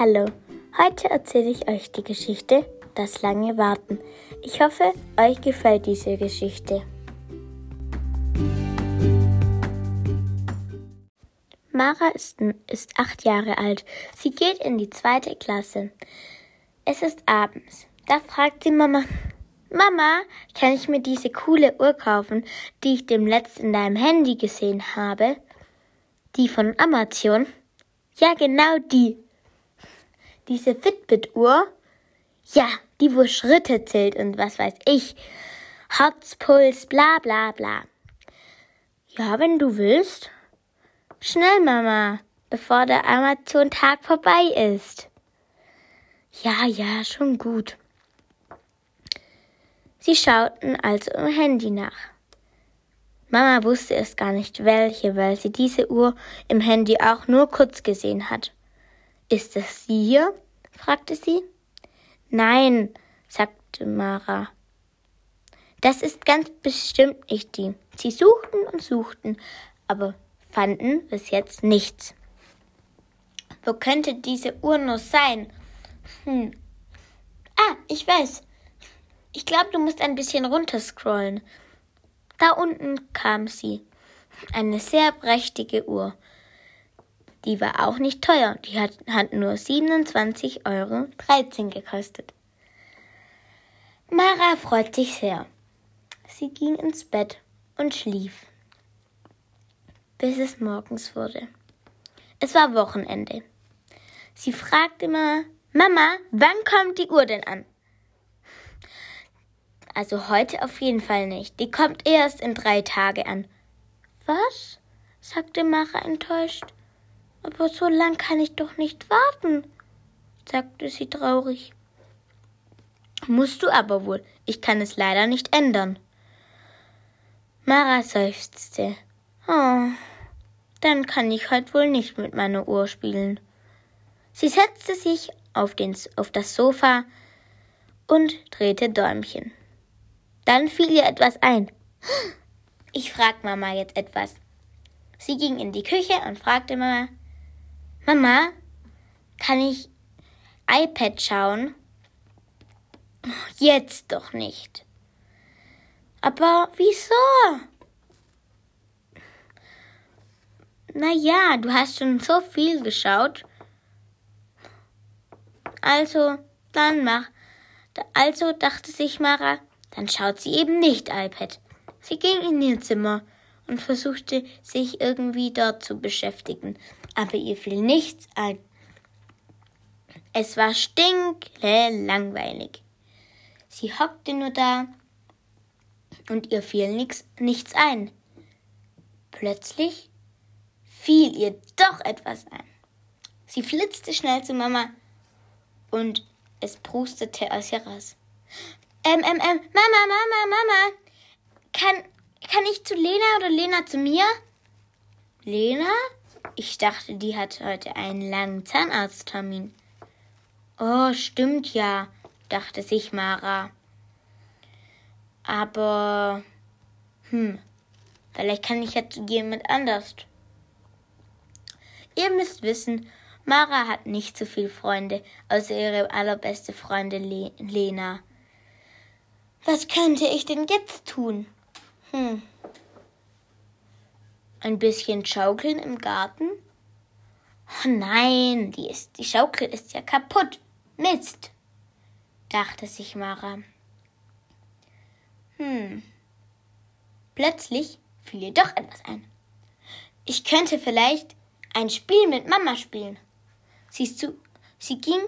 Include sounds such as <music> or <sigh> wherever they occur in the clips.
Hallo, heute erzähle ich euch die Geschichte Das lange Warten. Ich hoffe, euch gefällt diese Geschichte. Mara ist, ist acht Jahre alt. Sie geht in die zweite Klasse. Es ist abends. Da fragt sie Mama, Mama, kann ich mir diese coole Uhr kaufen, die ich dem letzten in deinem Handy gesehen habe? Die von Amazon? Ja, genau die. Diese Fitbit-Uhr? Ja, die, wo Schritte zählt und was weiß ich. Herzpuls, bla bla bla. Ja, wenn du willst. Schnell, Mama, bevor der Amazon-Tag vorbei ist. Ja, ja, schon gut. Sie schauten also im Handy nach. Mama wusste es gar nicht welche, weil sie diese Uhr im Handy auch nur kurz gesehen hat. Ist es sie hier? fragte sie. Nein, sagte Mara. Das ist ganz bestimmt nicht die. Sie suchten und suchten, aber fanden bis jetzt nichts. Wo könnte diese Uhr nur sein? Hm. Ah, ich weiß. Ich glaube, du musst ein bisschen runterscrollen. Da unten kam sie. Eine sehr prächtige Uhr. Die war auch nicht teuer. Die hat, hat nur 27,13 Euro gekostet. Mara freut sich sehr. Sie ging ins Bett und schlief, bis es morgens wurde. Es war Wochenende. Sie fragte Mama, Mama, wann kommt die Uhr denn an? Also heute auf jeden Fall nicht. Die kommt erst in drei Tage an. Was? sagte Mara enttäuscht. Aber so lang kann ich doch nicht warten, sagte sie traurig. Musst du aber wohl. Ich kann es leider nicht ändern. Mara seufzte. Oh, dann kann ich heute wohl nicht mit meiner Uhr spielen. Sie setzte sich auf, den, auf das Sofa und drehte Däumchen. Dann fiel ihr etwas ein. Ich frag Mama jetzt etwas. Sie ging in die Küche und fragte Mama, Mama, kann ich iPad schauen? Jetzt doch nicht. Aber wieso? Na ja, du hast schon so viel geschaut. Also, dann mach. Also dachte sich Mara, dann schaut sie eben nicht iPad. Sie ging in ihr Zimmer und versuchte sich irgendwie dort zu beschäftigen, aber ihr fiel nichts ein. Es war stinkle langweilig. Sie hockte nur da und ihr fiel nix, nichts ein. Plötzlich fiel ihr doch etwas ein. Sie flitzte schnell zu Mama und es prustete aus ihr raus. Ähm, ähm, ähm, Mama, Mama, Mama. Kann, kann ich zu Lena oder Lena zu mir? Lena? Ich dachte, die hat heute einen langen Zahnarzttermin. Oh, stimmt ja, dachte sich Mara. Aber, hm, vielleicht kann ich ja zu jemand anders. Ihr müsst wissen, Mara hat nicht so viele Freunde, außer ihre allerbeste Freundin Le Lena. Was könnte ich denn jetzt tun? Hm. Ein bisschen schaukeln im Garten? Oh nein, die, ist, die Schaukel ist ja kaputt. Mist, dachte sich Mara. Hm. Plötzlich fiel ihr doch etwas ein. Ich könnte vielleicht ein Spiel mit Mama spielen. Siehst du, sie ging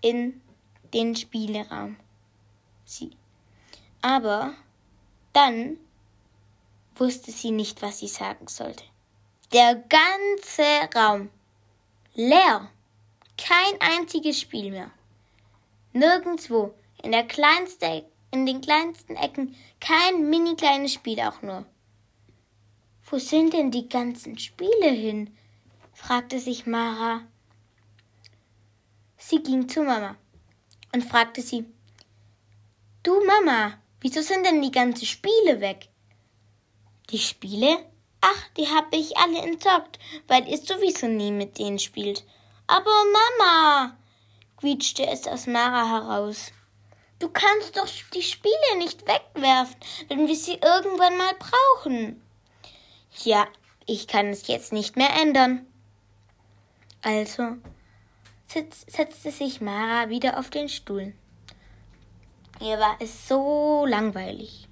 in den Spieleraum. Sie aber dann wusste sie nicht, was sie sagen sollte. Der ganze Raum leer. Kein einziges Spiel mehr. Nirgendwo, in der kleinsten, in den kleinsten Ecken, kein mini kleines Spiel auch nur. Wo sind denn die ganzen Spiele hin? fragte sich Mara. Sie ging zu Mama und fragte sie, Du Mama, Wieso sind denn die ganzen Spiele weg? Die Spiele? Ach, die habe ich alle entsorgt, weil ihr sowieso nie mit denen spielt. Aber Mama, quietschte es aus Mara heraus. Du kannst doch die Spiele nicht wegwerfen, wenn wir sie irgendwann mal brauchen. Ja, ich kann es jetzt nicht mehr ändern. Also setzte sich Mara wieder auf den Stuhl. Ihr war es so langweilig.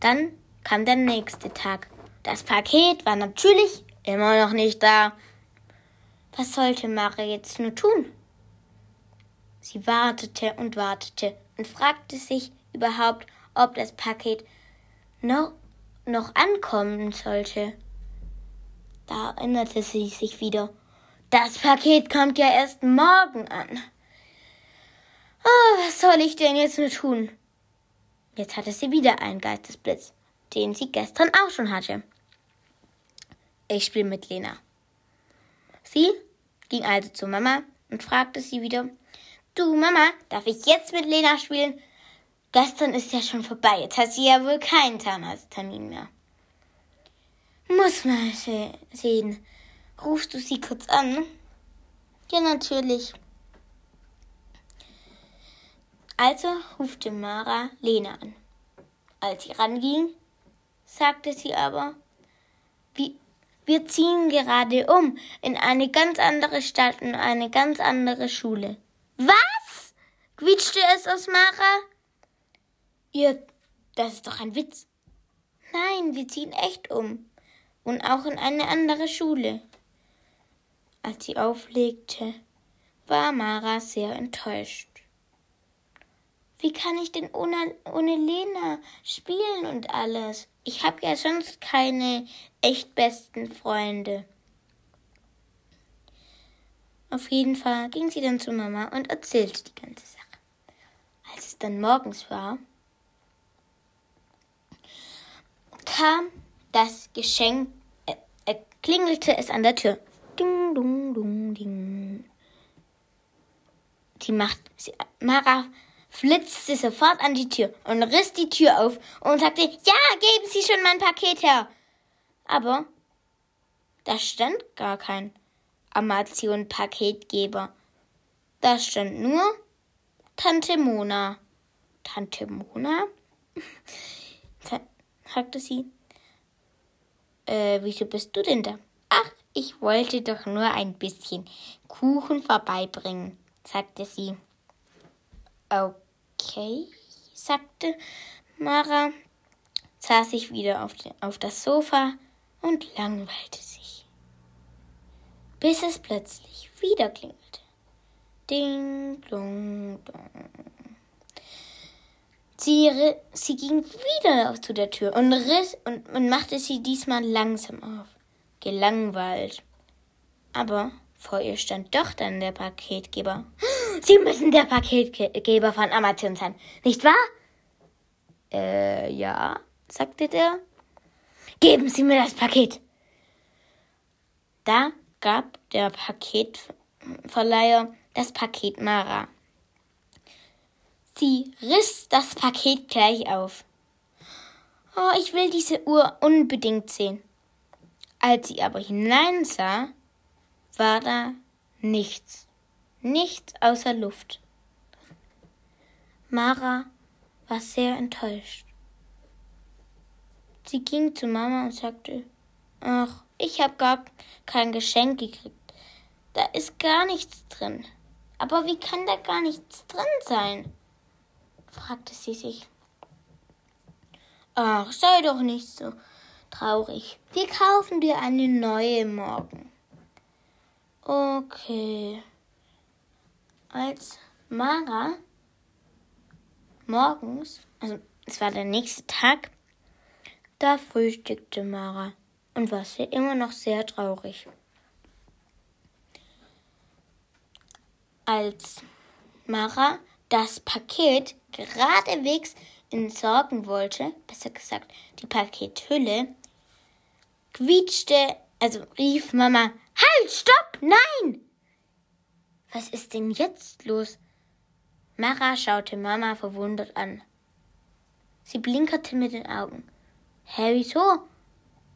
Dann kam der nächste Tag. Das Paket war natürlich immer noch nicht da. Was sollte Mara jetzt nur tun? Sie wartete und wartete und fragte sich überhaupt, ob das Paket noch, noch ankommen sollte. Da erinnerte sie sich wieder. Das Paket kommt ja erst morgen an. Oh, was soll ich denn jetzt nur tun? Jetzt hatte sie wieder einen Geistesblitz, den sie gestern auch schon hatte. Ich spiele mit Lena. Sie ging also zu Mama und fragte sie wieder, Du, Mama, darf ich jetzt mit Lena spielen? Gestern ist ja schon vorbei. Jetzt hat sie ja wohl keinen Zahnarzttermin mehr. Muss mal sehen. Rufst du sie kurz an? Ja, natürlich. Also rufte Mara Lena an. Als sie ranging, sagte sie aber, wir ziehen gerade um in eine ganz andere Stadt und eine ganz andere Schule. Was? quietschte es aus Mara. Ihr, das ist doch ein Witz. Nein, wir ziehen echt um. Und auch in eine andere Schule. Als sie auflegte, war Mara sehr enttäuscht. Wie kann ich denn ohne, ohne Lena spielen und alles? Ich habe ja sonst keine echt besten Freunde. Auf jeden Fall ging sie dann zu Mama und erzählte die ganze Sache. Als es dann morgens war, kam das Geschenk, äh, äh, klingelte es an der Tür. Ding, dung, dung, ding. Die macht, sie, Mara flitzte sofort an die Tür und riss die Tür auf und sagte, ja, geben Sie schon mein Paket her. Aber da stand gar kein Amazon-Paketgeber. Da stand nur Tante Mona. Tante Mona? <laughs> fragte sie. Äh, wieso bist du denn da? Ach, ich wollte doch nur ein bisschen Kuchen vorbeibringen, sagte sie. Okay, sagte Mara, saß sich wieder auf, auf das Sofa und langweilte sich bis es plötzlich wieder klingelte. Ding, dong, dong. Sie, sie ging wieder zu der Tür und riss und, und machte sie diesmal langsam auf, gelangweilt. Aber vor ihr stand doch dann der Paketgeber. Sie müssen der Paketgeber von Amazon sein, nicht wahr? Äh, ja, sagte der. Geben Sie mir das Paket. Da gab der Paketverleiher das Paket Mara. Sie riss das Paket gleich auf. Oh, ich will diese Uhr unbedingt sehen. Als sie aber hineinsah, war da nichts. Nichts außer Luft. Mara war sehr enttäuscht. Sie ging zu Mama und sagte, ach, ich habe gar kein Geschenk gekriegt. Da ist gar nichts drin. Aber wie kann da gar nichts drin sein? fragte sie sich. Ach, sei doch nicht so traurig. Wir kaufen dir eine neue morgen. Okay. Als Mara morgens, also es war der nächste Tag, da frühstückte Mara und war sie immer noch sehr traurig. Als Mara das Paket geradewegs entsorgen wollte, besser gesagt die Pakethülle, quietschte, also rief Mama, Halt, stopp, nein! Was ist denn jetzt los? Mara schaute Mama verwundert an. Sie blinkerte mit den Augen. Hä, wieso?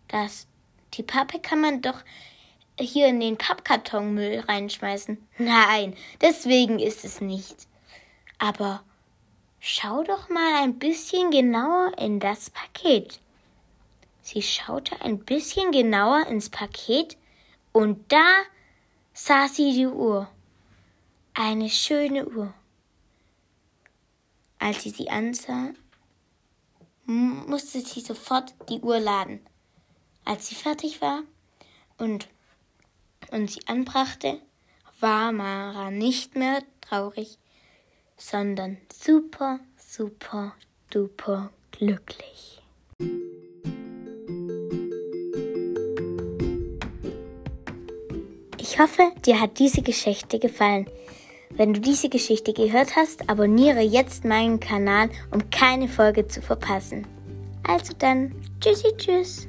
Das, die Pappe kann man doch hier in den Pappkartonmüll reinschmeißen. Nein, deswegen ist es nicht. Aber schau doch mal ein bisschen genauer in das Paket. Sie schaute ein bisschen genauer ins Paket und da sah sie die Uhr. Eine schöne Uhr. Als sie sie ansah, musste sie sofort die Uhr laden. Als sie fertig war und, und sie anbrachte, war Mara nicht mehr traurig, sondern super, super, duper glücklich. Ich hoffe, dir hat diese Geschichte gefallen. Wenn du diese Geschichte gehört hast, abonniere jetzt meinen Kanal, um keine Folge zu verpassen. Also dann, tschüssi, tschüss.